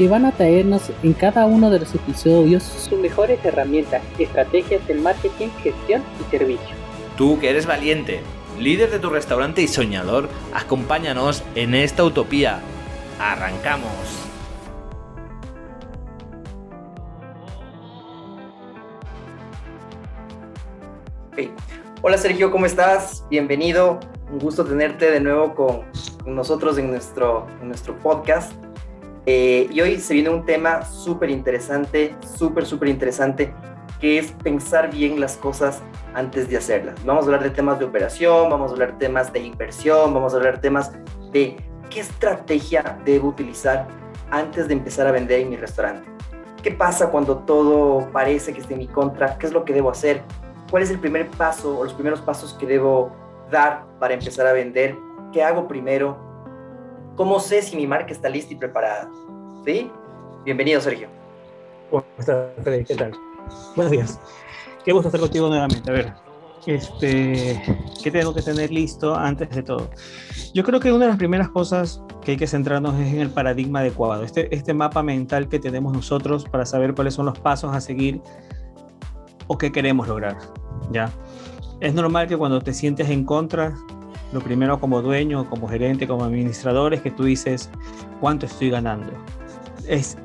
que van a traernos en cada uno de los episodios sus mejores herramientas, estrategias del marketing, gestión y servicio. Tú que eres valiente, líder de tu restaurante y soñador, acompáñanos en esta utopía. ¡Arrancamos! Hola Sergio, ¿cómo estás? Bienvenido. Un gusto tenerte de nuevo con, nosotros en nuestro, en nuestro podcast. Eh, y hoy se viene un tema súper interesante, súper, súper interesante, que es pensar bien las cosas antes de hacerlas. Vamos a hablar de temas de operación, vamos a hablar de temas de inversión, vamos a hablar temas de qué estrategia debo utilizar antes de empezar a vender en mi restaurante. ¿Qué pasa cuando todo parece que está en mi contra? ¿Qué es lo que debo hacer? ¿Cuál es el primer paso o los primeros pasos que debo dar para empezar a vender? ¿Qué hago primero? ¿Cómo sé si mi marca está lista y preparada? ¿Sí? Bienvenido, Sergio. ¿Cómo estás, Freddy? ¿Qué tal? Buenos días. Qué gusto estar contigo nuevamente. A ver, este, ¿qué tengo que tener listo antes de todo? Yo creo que una de las primeras cosas que hay que centrarnos es en el paradigma adecuado, este, este mapa mental que tenemos nosotros para saber cuáles son los pasos a seguir o qué queremos lograr. ¿ya? Es normal que cuando te sientes en contra lo primero como dueño, como gerente, como administrador es que tú dices cuánto estoy ganando. Es,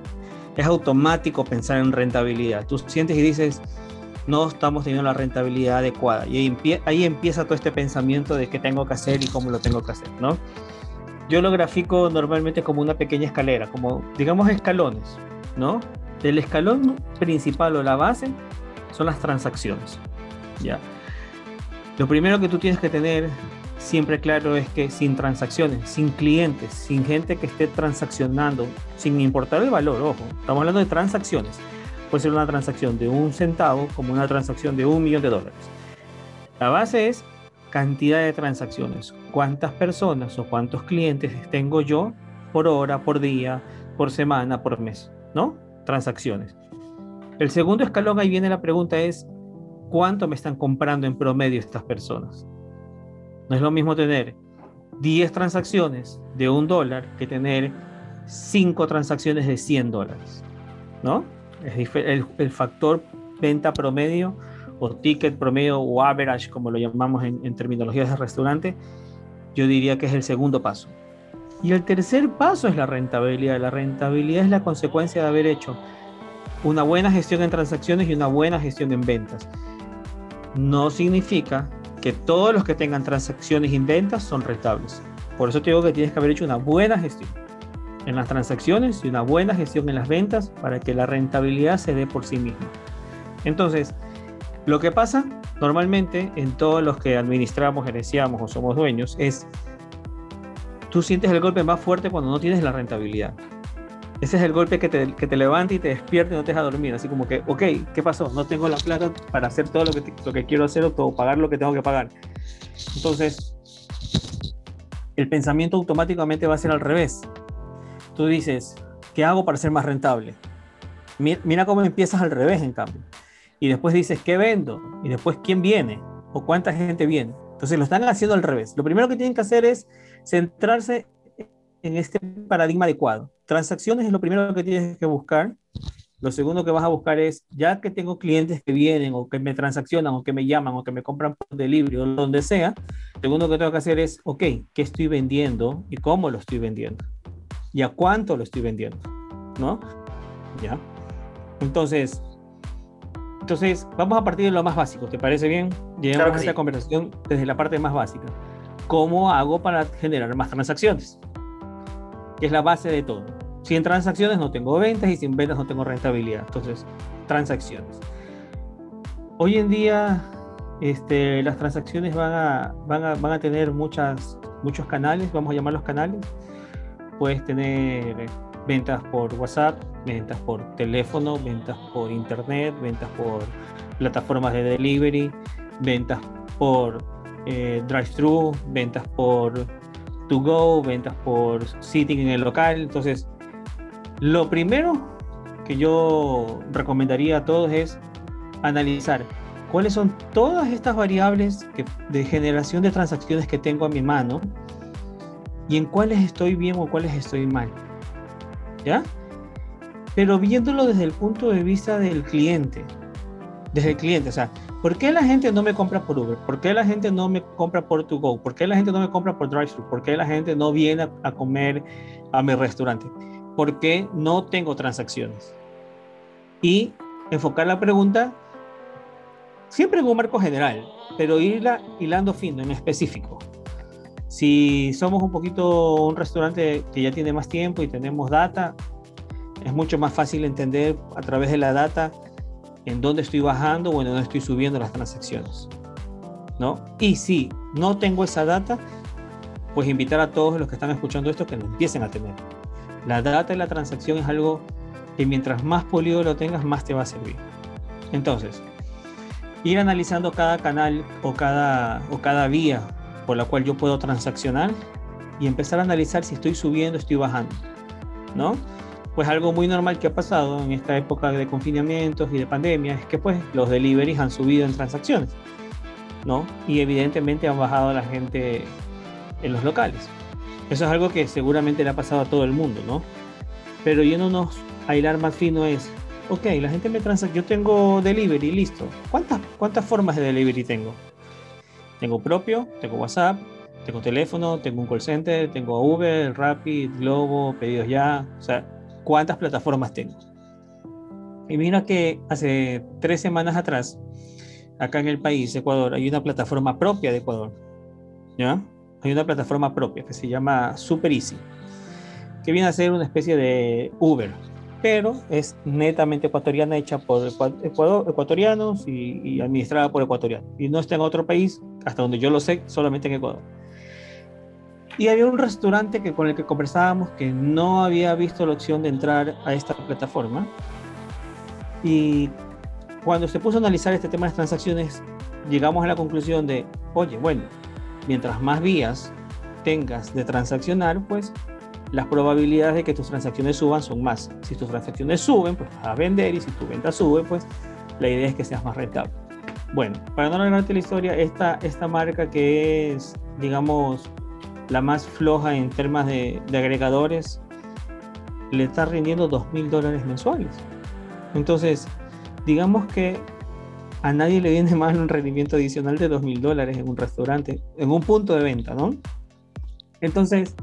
es automático pensar en rentabilidad. Tú sientes y dices, no estamos teniendo la rentabilidad adecuada. Y ahí, empieza todo este pensamiento de qué tengo que hacer y cómo lo tengo que hacer, ¿no? Yo lo grafico normalmente como una pequeña escalera, como digamos escalones, ¿no? El escalón principal o la base son las transacciones, ¿ya? Lo primero que tú tienes que tener siempre claro es que sin transacciones, sin clientes, sin gente que esté transaccionando, sin importar el valor, ojo, estamos hablando de transacciones. Puede ser una transacción de un centavo como una transacción de un millón de dólares. La base es cantidad de transacciones. ¿Cuántas personas o cuántos clientes tengo yo por hora, por día, por semana, por mes? ¿No? Transacciones. El segundo escalón, ahí viene la pregunta, es ¿cuánto me están comprando en promedio estas personas? No es lo mismo tener 10 transacciones de un dólar que tener 5 transacciones de 100 dólares. ¿No? El, el, factor venta promedio o ticket promedio o average, como lo llamamos en, en terminologías de restaurante, yo diría que es el segundo paso. Y el tercer paso es la rentabilidad. La rentabilidad es la consecuencia de haber hecho una buena gestión en transacciones y una buena gestión en ventas. No significa que todos los que tengan transacciones y ventas son rentables. Por eso te digo que tienes que haber hecho una buena gestión en las transacciones y una buena gestión en las ventas para que la rentabilidad se dé por sí misma. Entonces, lo que pasa normalmente en todos los que administramos, gerenciamos o somos dueños es, tú sientes el golpe más fuerte cuando no tienes la rentabilidad. Ese es el golpe que te, que levanta y te despierta y no te deja dormir. Así como que, ok, ¿qué pasó? No tengo la plata para hacer todo lo que, lo que quiero hacer o pagar lo que tengo que pagar. Entonces, el pensamiento automáticamente va a ser al revés. Tú dices, ¿qué hago para ser más rentable? Mira cómo empiezas al revés, en cambio. Y después dices, ¿qué vendo? Y después, ¿quién viene? ¿O cuánta gente viene? Entonces lo están haciendo al revés. Lo primero que tienen que hacer es centrarse en este paradigma adecuado. Transacciones es lo primero que tienes que buscar. Lo segundo que vas a buscar es, ya que tengo clientes que vienen o que me transaccionan o que me llaman o que me compran por delivery o donde sea, lo segundo que tengo que hacer es, ok, ¿qué estoy vendiendo y cómo lo estoy vendiendo? ¿Y a cuánto lo estoy vendiendo? ¿No? ¿Ya? Entonces, entonces vamos a partir de lo más básico, ¿te parece bien? Llevamos a esta conversación desde la parte más básica. ¿Cómo hago para generar más transacciones? Que es la base de todo. Sin transacciones no tengo ventas y sin ventas no tengo rentabilidad. Entonces, transacciones. Hoy en día, este, las transacciones van a, van a, van a tener muchas, muchos canales, vamos a llamarlos canales. Puedes tener ventas por WhatsApp, ventas por teléfono, ventas por internet, ventas por plataformas de delivery, ventas por eh, drive-thru, ventas por to go, ventas por sitting en el local. Entonces, lo primero que yo recomendaría a todos es analizar cuáles son todas estas variables de generación de transacciones que tengo a mi mano y en cuáles estoy bien o cuáles estoy mal. ¿Ya? Pero viéndolo desde el punto de vista del cliente. Desde el cliente, o sea, ¿por qué la gente no me compra por Uber? ¿Por qué la gente no me compra por To Go? ¿Por qué la gente no me compra por Drive-Thru? ¿Por qué la gente no viene a, comer a mi restaurante? Porque no tengo transacciones. Y enfocar la pregunta siempre en un marco general, pero irla hilando fino, en específico. Si somos un poquito un restaurante que ya tiene más tiempo y tenemos data, es mucho más fácil entender a través de la data en dónde estoy bajando o en dónde estoy subiendo las transacciones. ¿no? Y si no tengo esa data, pues invitar a todos los que están escuchando esto que lo empiecen a tener. La data de la transacción es algo que mientras más polido lo tengas, más te va a servir. Entonces, ir analizando cada canal o cada, o cada vía por la cual yo puedo transaccionar y empezar a analizar si estoy subiendo, estoy bajando, ¿no? Pues algo muy normal que ha pasado en esta época de confinamientos y de pandemia es que pues los deliveries han subido en transacciones, ¿no? Y evidentemente han bajado la gente en los locales. Eso es algo que seguramente le ha pasado a todo el mundo, ¿no? Pero yéndonos a hilar más fino es, ok, la gente me transacciona, yo tengo delivery, listo. ¿Cuántas, ¿Cuántas formas de delivery tengo? Tengo propio, tengo WhatsApp, tengo teléfono, tengo un call center, tengo Uber, Rapid, Globo, Pedidos Ya. O sea, ¿cuántas plataformas tengo? Y mira que hace tres semanas atrás, acá en el país, Ecuador, hay una plataforma propia de Ecuador. ¿Ya? Hay una plataforma propia que se llama Super Easy, que viene a ser una especie de Uber, pero es netamente ecuatoriana, hecha por ecuatorianos y, administrada por ecuatorianos. Y no está en otro país, hasta donde yo lo sé, solamente en Ecuador. Y había un restaurante que, con el que conversábamos que no había visto la opción de entrar a esta plataforma. Y cuando se puso a analizar este tema de transacciones, llegamos a la conclusión de, oye, bueno, mientras más vías tengas de transaccionar, pues las probabilidades de que tus transacciones suban son más. Si tus transacciones suben, pues vas a vender y si tu venta sube, pues la idea es que seas más rentable. Bueno, para no alargarte la historia, esta, esta marca que es, digamos, la más floja en temas de, agregadores, le está rindiendo dos mil dólares mensuales. Entonces, digamos que a nadie le viene mal un rendimiento adicional de dos mil dólares en un restaurante, en un punto de venta, ¿no? Entonces,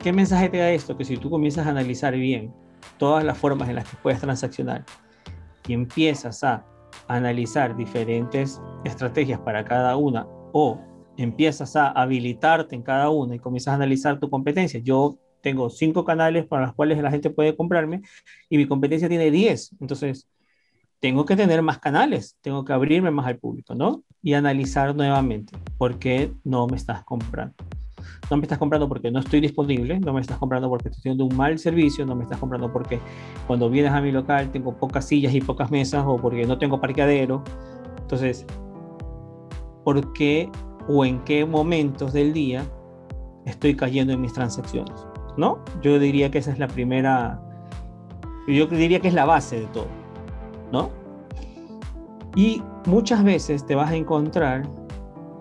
¿Qué mensaje te da esto? Que si tú comienzas a analizar bien todas las formas en las que puedes transaccionar y empiezas a analizar diferentes estrategias para cada una o empiezas a habilitarte en cada una y comienzas a analizar tu competencia. Yo tengo cinco canales para los cuales la gente puede comprarme y mi competencia tiene 10. Entonces, tengo que tener más canales, tengo que abrirme más al público, ¿no? Y analizar nuevamente por qué no me estás comprando no me estás comprando porque no estoy disponible, no me estás comprando porque estoy teniendo un mal servicio, no me estás comprando porque cuando vienes a mi local tengo pocas sillas y pocas mesas o porque no tengo parqueadero. Entonces, ¿por qué o en qué momentos del día estoy cayendo en mis transacciones? ¿No? Yo diría que esa es la primera, yo diría que es la base de todo, ¿no? Y muchas veces te vas a encontrar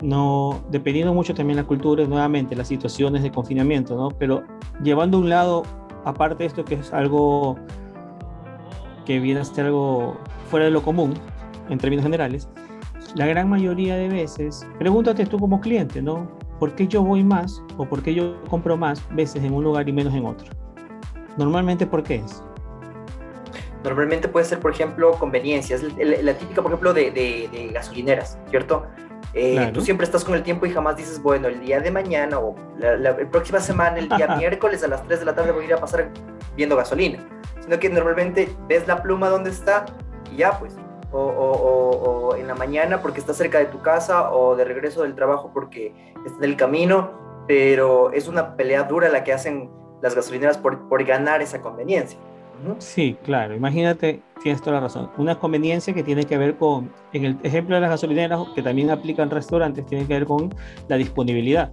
no, dependiendo mucho también la cultura, nuevamente las situaciones de confinamiento, ¿no? Pero llevando a un lado, aparte de esto que es algo que viene a ser algo fuera de lo común, en términos generales, la gran mayoría de veces, pregúntate tú como cliente, ¿no? ¿Por qué yo voy más o por qué yo compro más veces en un lugar y menos en otro? Normalmente, ¿por qué es? Normalmente puede ser, por ejemplo, conveniencias. La, típica, por ejemplo, de, de gasolineras, ¿cierto? Eh, tú siempre estás con el tiempo y jamás dices, bueno, el día de mañana o la, próxima semana, el día miércoles a las 3 de la tarde voy a ir a pasar viendo gasolina. Sino que normalmente ves la pluma donde está y ya pues. O, o, en la mañana porque está cerca de tu casa o de regreso del trabajo porque está en el camino. Pero es una pelea dura la que hacen las gasolineras por, por ganar esa conveniencia. Sí, claro. Imagínate, tienes toda la razón. Una conveniencia que tiene que ver con, en el ejemplo de las gasolineras, que también aplican restaurantes, tiene que ver con la disponibilidad.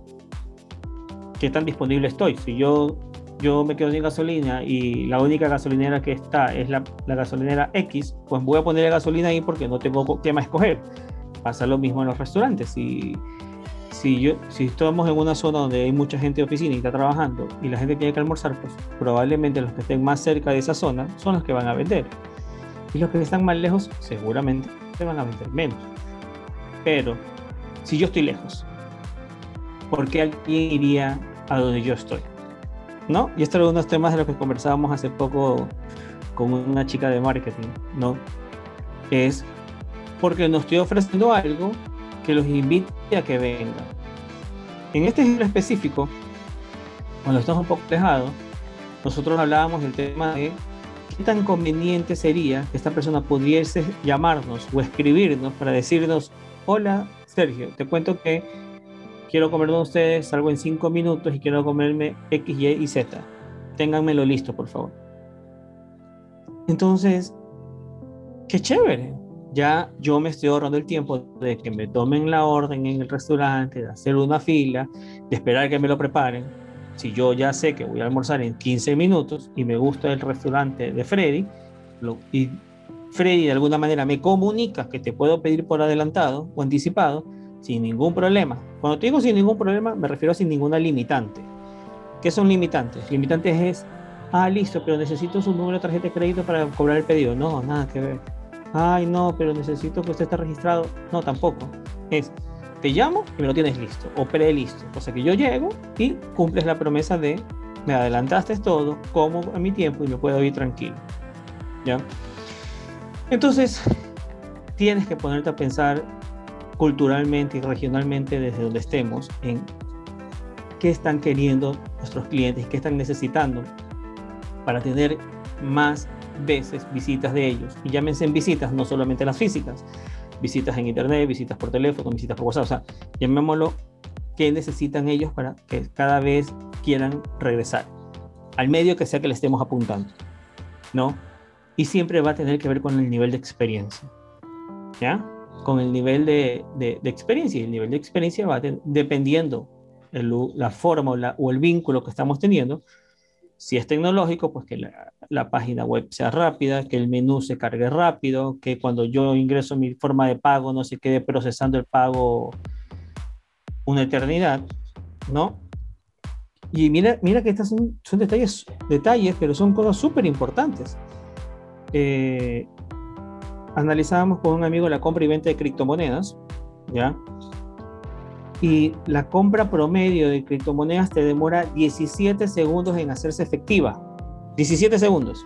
¿Qué tan disponible estoy? Si yo, yo me quedo sin gasolina y la única gasolinera que está es la, la gasolinera X, pues voy a poner gasolina ahí porque no tengo tema escoger. Pasa lo mismo en los restaurantes. Si si, yo, si estamos en una zona donde hay mucha gente de oficina y está trabajando y la gente tiene que almorzar, pues probablemente los que estén más cerca de esa zona son los que van a vender. Y los que están más lejos seguramente se van a vender menos. Pero si yo estoy lejos, ¿por qué alguien iría a donde yo estoy? ¿No? Y esto es uno de los temas de los que conversábamos hace poco con una chica de marketing, ¿no? Es porque no estoy ofreciendo algo que los invite a que vengan. En este ejemplo específico, cuando estamos un poco alejados, nosotros hablábamos del tema de qué tan conveniente sería que esta persona pudiese llamarnos o escribirnos para decirnos, hola Sergio, te cuento que quiero comer con ustedes, salgo en cinco minutos y quiero comerme X, Y y Z. Ténganmelo listo, por favor. Entonces, qué chévere ya yo me estoy ahorrando el tiempo de que me tomen la orden en el restaurante, de hacer una fila, de esperar que me lo preparen. Si yo ya sé que voy a almorzar en 15 minutos y me gusta el restaurante de Freddy, lo, y Freddy de alguna manera me comunica que te puedo pedir por adelantado o anticipado, sin ningún problema. Cuando te digo sin ningún problema, me refiero a sin ninguna limitante. ¿Qué son limitantes? Limitantes es, ah, listo, pero necesito su número de tarjeta de crédito para cobrar el pedido. No, nada que ver ay no, pero necesito que usted esté registrado. No, tampoco. Es, te llamo y me lo tienes listo o pre-listo. O sea que yo llego y cumples la promesa de, me adelantaste todo, como a mi tiempo y me puedo ir tranquilo. ¿Ya? Entonces, tienes que ponerte a pensar culturalmente y regionalmente desde donde estemos en qué están queriendo nuestros clientes, qué están necesitando para tener más veces visitas de ellos. Y llámense en visitas, no solamente las físicas, visitas en internet, visitas por teléfono, visitas por WhatsApp, o sea, llamémoslo qué necesitan ellos para que cada vez quieran regresar al medio que sea que le estemos apuntando, ¿no? Y siempre va a tener que ver con el nivel de experiencia, ¿ya? Con el nivel de, de, experiencia. Y el nivel de experiencia va dependiendo la forma o, o el vínculo que estamos teniendo, si es tecnológico, pues que la, página web sea rápida, que el menú se cargue rápido, que cuando yo ingreso mi forma de pago no se quede procesando el pago una eternidad, ¿no? Y mira, mira que estas son, son detalles, detalles, pero son cosas súper importantes. Eh, analizábamos con un amigo la compra y venta de criptomonedas, ¿ya? y la compra promedio de criptomonedas te demora 17 segundos en hacerse efectiva. 17 segundos.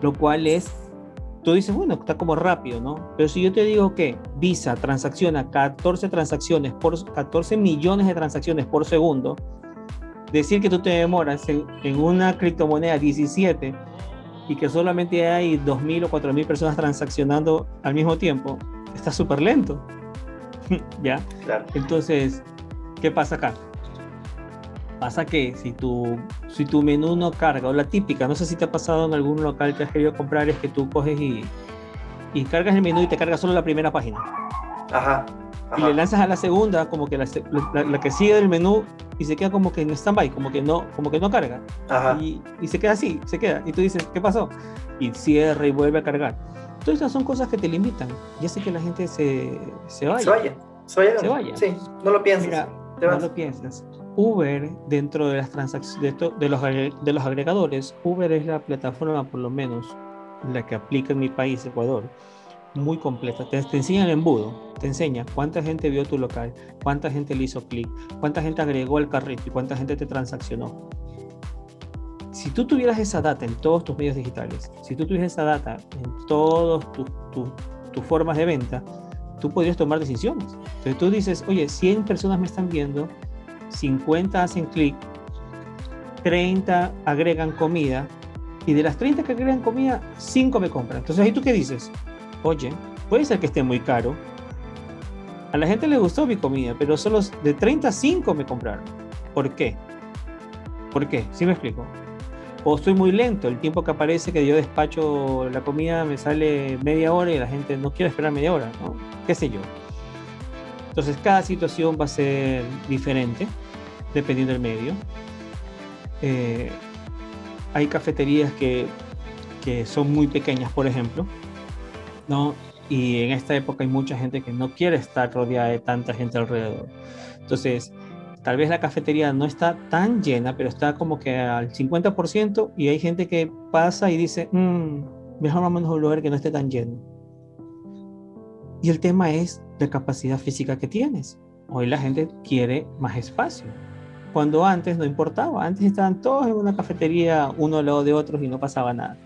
Lo cual es, tú dices, bueno, está como rápido, ¿no? Pero si yo te digo que Visa transacciona 14 transacciones por 14 millones de transacciones por segundo, decir que tú te demoras en, en una criptomoneda 17 y que solamente hay 2.000 o 4.000 personas transaccionando al mismo tiempo, está súper lento. ¿Ya? Claro. Entonces, ¿qué pasa acá? Pasa que si tu, si tu menú no carga, o la típica, no sé si te ha pasado en algún local que has querido comprar, es que tú coges y, y cargas el menú y te carga solo la primera página. Ajá. Y le lanzas a la segunda, como que la, la, que sigue del menú, y se queda como que en stand-by, como, que no, como que no carga. Ajá. Y, y se queda así, se queda. Y tú dices, ¿qué pasó? Y cierra y vuelve a cargar Todas estas son cosas que te limitan y hace que la gente se, se vaya. Se vaya. Se vaya. Sí, no lo piensas. no lo piensas. Uber, dentro de las transacciones, de, los, de los agregadores, Uber es la plataforma, por lo menos, la que aplica en mi país, Ecuador, muy completa. Te, enseña el embudo, te enseña cuánta gente vio tu local, cuánta gente le hizo clic, cuánta gente agregó al carrito y cuánta gente te transaccionó si tú tuvieras esa data en todos tus medios digitales, si tú tuvieras esa data en todas tus formas de venta, tú podrías tomar decisiones. Entonces tú dices, oye, 100 personas me están viendo, 50 hacen clic, 30 agregan comida, y de las 30 que agregan comida, 5 me compran. Entonces ahí tú qué dices, oye, puede ser que esté muy caro. A la gente le gustó mi comida, pero solo de 30 5 me compraron. ¿Por qué? ¿Por qué? Sí me explico. o estoy muy lento, el tiempo que aparece que yo despacho la comida me sale media hora y la gente no quiere esperar media hora, ¿no? ¿Qué sé yo? Entonces cada situación va a ser diferente dependiendo del medio. Eh, hay cafeterías que, que, son muy pequeñas, por ejemplo, ¿no? Y en esta época hay mucha gente que no quiere estar rodeada de tanta gente alrededor. Entonces, tal vez la cafetería no está tan llena, pero está como que al 50% y hay gente que pasa y dice, mmm, mejor vamos a un lugar que no esté tan lleno. Y el tema es la capacidad física que tienes. Hoy la gente quiere más espacio. Cuando antes no importaba, antes estaban todos en una cafetería uno al lado de otros y no pasaba nada.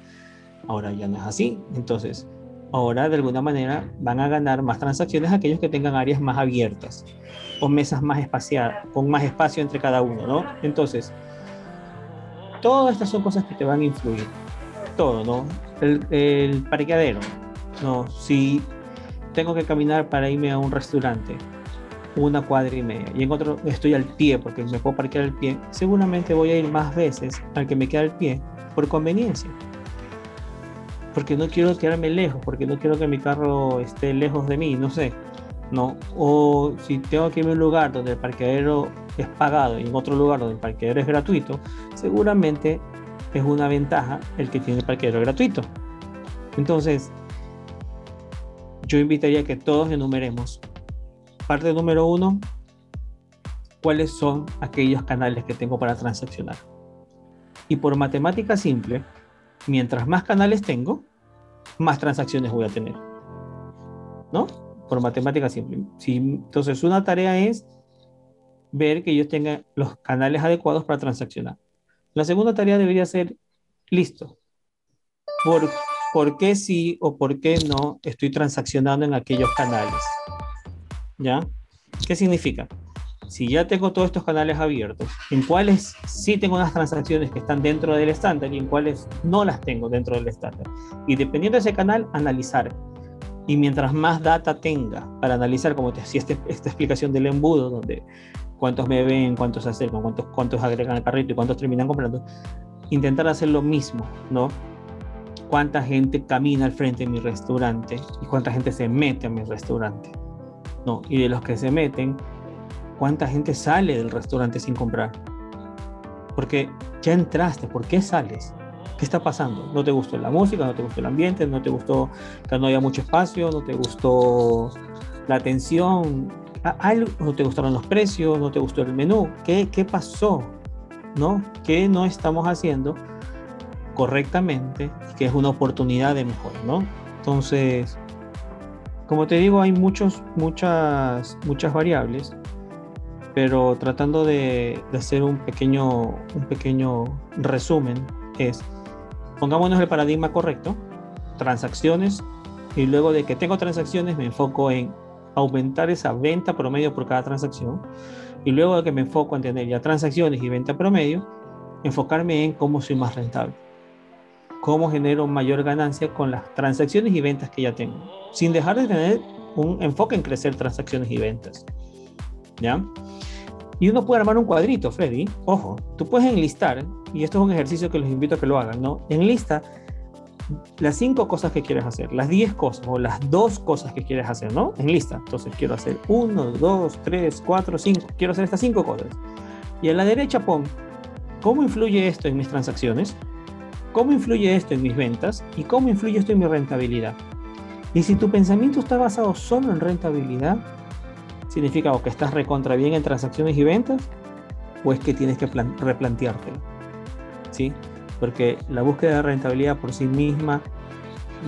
Ahora ya no es así. Entonces, ahora de alguna manera van a ganar más transacciones aquellos que tengan áreas más abiertas o mesas más espaciadas, con más espacio entre cada uno, ¿no? Entonces, todas estas son cosas que te van a influir. Todo, ¿no? El, el parqueadero, ¿no? Si tengo que caminar para irme a un restaurante, una cuadra y media, y en otro estoy al pie porque me puedo parquear al pie, seguramente voy a ir más veces al que me queda al pie por conveniencia porque no quiero quedarme lejos, porque no quiero que mi carro esté lejos de mí, no sé. No, o si tengo que ir a un lugar donde el parqueadero es pagado y en otro lugar donde el parqueadero es gratuito, seguramente es una ventaja el que tiene el parqueadero gratuito. Entonces, yo invitaría a que todos enumeremos. Parte número uno, cuáles son aquellos canales que tengo para transaccionar. Y por matemática simple, mientras más canales tengo, más transacciones voy a tener. ¿No? Por matemática simple. Si, entonces, una tarea es ver que yo tenga los canales adecuados para transaccionar. La segunda tarea debería ser, listo, ¿por, ¿por qué sí o por qué no estoy transaccionando en aquellos canales? ¿Ya? ¿Qué significa? Si ya tengo todos estos canales abiertos, en cuáles sí tengo unas transacciones que están dentro del estándar y en cuáles no las tengo dentro del estándar. Y dependiendo de ese canal, analizar. Y mientras más data tenga para analizar, como te hacía este, esta explicación del embudo, donde cuántos me ven, cuántos se acercan, cuántos, cuántos agregan al carrito y cuántos terminan comprando, intentar hacer lo mismo, ¿no? Cuánta gente camina al frente de mi restaurante y cuánta gente se mete a mi restaurante, ¿no? Y de los que se meten, cuánta gente sale del restaurante sin comprar. Porque ya entraste, ¿por qué sales? ¿Qué está pasando? ¿No te gustó la música? ¿No te gustó el ambiente? ¿No te gustó que no haya mucho espacio? ¿No te gustó la atención? ¿No te gustaron los precios? ¿No te gustó el menú? ¿Qué, qué pasó? ¿No? ¿Qué no estamos haciendo correctamente? Que es una oportunidad de mejora, ¿no? Entonces, como te digo, hay muchos, muchas, muchas variables pero tratando de, hacer un pequeño, un pequeño resumen es, pongámonos el paradigma correcto, transacciones, y luego de que tengo transacciones me enfoco en aumentar esa venta promedio por cada transacción, y luego de que me enfoco en tener ya transacciones y venta promedio, enfocarme en cómo soy más rentable, cómo genero mayor ganancia con las transacciones y ventas que ya tengo, sin dejar de tener un enfoque en crecer transacciones y ventas. ¿Ya? Y uno puede armar un cuadrito, Freddy. Ojo, tú puedes enlistar, y esto es un ejercicio que los invito a que lo hagan, ¿no? Enlista las cinco cosas que quieres hacer, las diez cosas o las dos cosas que quieres hacer, ¿no? Enlista. Entonces quiero hacer uno, dos, tres, cuatro, cinco. Quiero hacer estas cinco cosas. Y a la derecha pon, ¿cómo influye esto en mis transacciones? ¿Cómo influye esto en mis ventas? ¿Y cómo influye esto en mi rentabilidad? Y si tu pensamiento está basado solo en rentabilidad, significa o que estás recontra bien en transacciones y ventas o es que tienes que replanteártelo. ¿Sí? Porque la búsqueda de rentabilidad por sí misma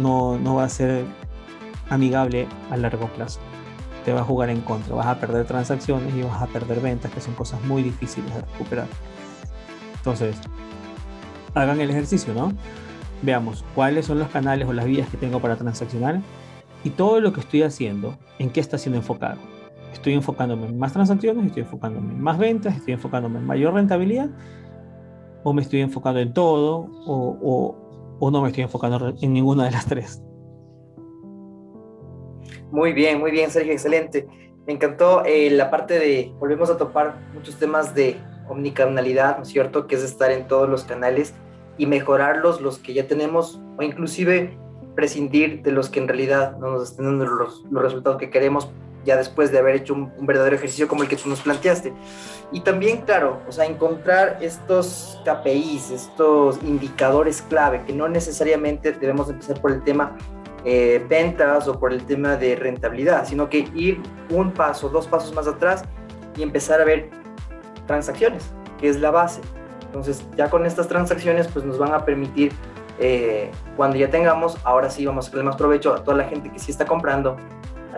no, no va a ser amigable a largo plazo. Te va a jugar en contra, vas a perder transacciones y vas a perder ventas, que son cosas muy difíciles de recuperar. Entonces, hagan el ejercicio, ¿no? Veamos cuáles son los canales o las vías que tengo para transaccionar y todo lo que estoy haciendo, en qué está siendo enfocado estoy enfocándome en más transacciones, estoy enfocándome en más ventas, estoy enfocándome en mayor rentabilidad, o me estoy enfocando en todo, o, o, no me estoy enfocando en ninguna de las tres. Muy bien, muy bien, Sergio, excelente. Me encantó eh, la parte de, volvemos a topar muchos temas de omnicanalidad, ¿no es cierto? Que es estar en todos los canales y mejorarlos los que ya tenemos o inclusive prescindir de los que en realidad no nos estén dando los, resultados que queremos ya después de haber hecho un, verdadero ejercicio como el que tú nos planteaste. Y también, claro, o sea, encontrar estos KPIs, estos indicadores clave, que no necesariamente debemos empezar por el tema eh, ventas o por el tema de rentabilidad, sino que ir un paso, dos pasos más atrás y empezar a ver transacciones, que es la base. Entonces, ya con estas transacciones, pues nos van a permitir eh, cuando ya tengamos, ahora sí vamos a sacarle más provecho a toda la gente que sí está comprando,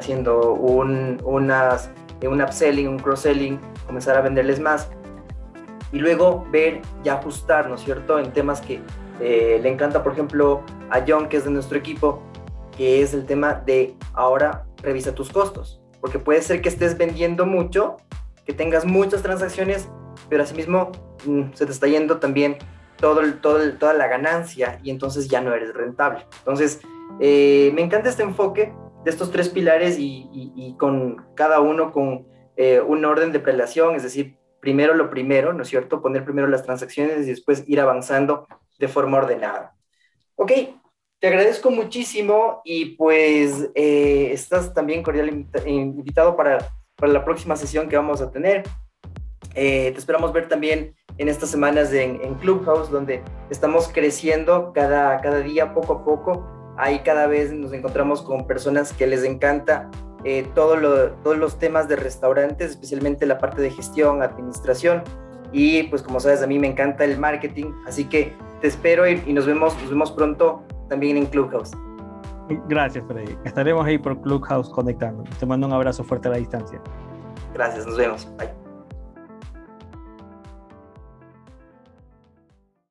haciendo un, unas, un upselling, un cross-selling, comenzar a venderles más. Y luego ver y ajustar, ¿no es cierto?, en temas que eh, le encanta, por ejemplo, a John, que es de nuestro equipo, que es el tema de ahora revisa tus costos. Porque puede ser que estés vendiendo mucho, que tengas muchas transacciones, pero asimismo mm, se te está yendo también todo, todo toda la ganancia y entonces ya no eres rentable. Entonces, eh, me encanta este enfoque de estos tres pilares y, con cada uno con eh, un orden de prelación, es decir, primero lo primero, ¿no es cierto? Poner primero las transacciones y después ir avanzando de forma ordenada. Ok, te agradezco muchísimo y pues eh, estás también cordial invitado para, para la próxima sesión que vamos a tener. te esperamos ver también en estas semanas en, Clubhouse, donde estamos creciendo cada, cada día, poco a poco. Ahí cada vez nos encontramos con personas que les encanta eh, todo todos los temas de restaurantes, especialmente la parte de gestión, administración. Y pues como sabes, a mí me encanta el marketing, así que te espero y, y nos, vemos, nos vemos pronto también en Clubhouse. Gracias, Freddy. Estaremos ahí por Clubhouse conectando. Te mando un abrazo fuerte a la distancia. Gracias, nos vemos. Bye.